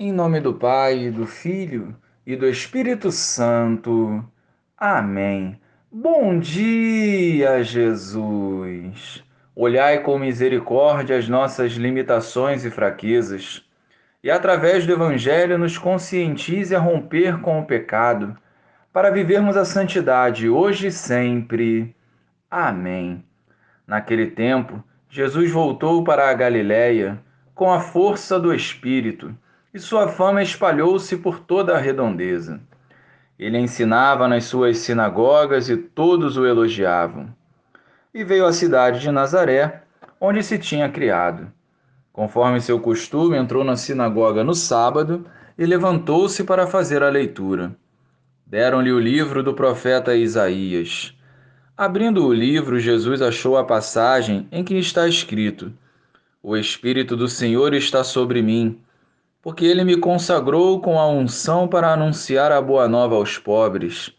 Em nome do Pai, do Filho e do Espírito Santo. Amém. Bom dia, Jesus. Olhai com misericórdia as nossas limitações e fraquezas, e através do Evangelho nos conscientize a romper com o pecado, para vivermos a santidade hoje e sempre. Amém. Naquele tempo, Jesus voltou para a Galiléia com a força do Espírito e sua fama espalhou-se por toda a redondeza. Ele ensinava nas suas sinagogas e todos o elogiavam. E veio à cidade de Nazaré, onde se tinha criado. Conforme seu costume, entrou na sinagoga no sábado e levantou-se para fazer a leitura. Deram-lhe o livro do profeta Isaías. Abrindo o livro, Jesus achou a passagem em que está escrito: O Espírito do Senhor está sobre mim porque ele me consagrou com a unção para anunciar a boa nova aos pobres.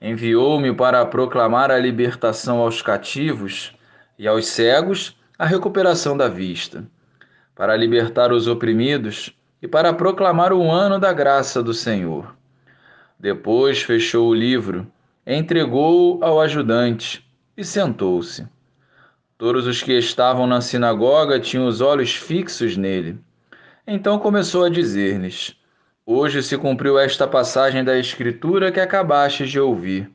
Enviou-me para proclamar a libertação aos cativos e aos cegos a recuperação da vista, para libertar os oprimidos e para proclamar o ano da graça do Senhor. Depois fechou o livro, entregou-o ao ajudante e sentou-se. Todos os que estavam na sinagoga tinham os olhos fixos nele. Então começou a dizer-lhes: Hoje se cumpriu esta passagem da Escritura que acabastes de ouvir.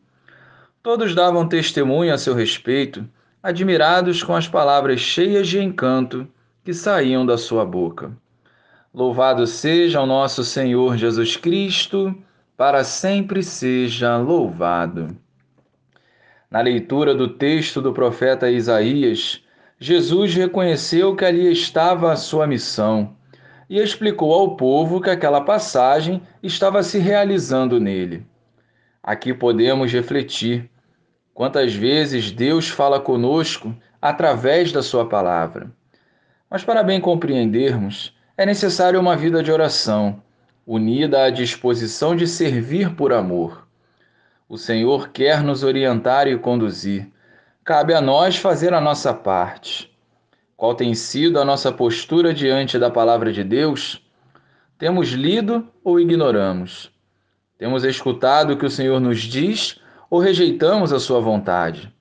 Todos davam testemunho a seu respeito, admirados com as palavras cheias de encanto que saíam da sua boca. Louvado seja o nosso Senhor Jesus Cristo, para sempre seja louvado. Na leitura do texto do profeta Isaías, Jesus reconheceu que ali estava a sua missão e explicou ao povo que aquela passagem estava se realizando nele. Aqui podemos refletir quantas vezes Deus fala conosco através da Sua palavra. Mas para bem compreendermos, é necessário uma vida de oração, unida à disposição de servir por amor. O Senhor quer nos orientar e conduzir. Cabe a nós fazer a nossa parte. Qual tem sido a nossa postura diante da palavra de Deus? Temos lido ou ignoramos? Temos escutado o que o Senhor nos diz ou rejeitamos a sua vontade?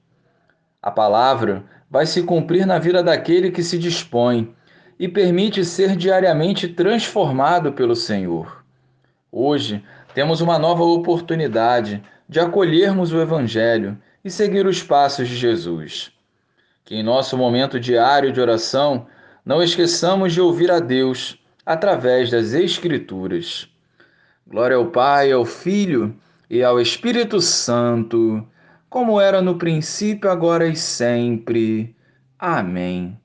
A palavra vai se cumprir na vida daquele que se dispõe e permite ser diariamente transformado pelo Senhor. Hoje temos uma nova oportunidade de acolhermos o Evangelho e seguir os passos de Jesus que em nosso momento diário de oração não esqueçamos de ouvir a Deus através das Escrituras. Glória ao Pai, ao Filho e ao Espírito Santo, como era no princípio, agora e sempre. Amém.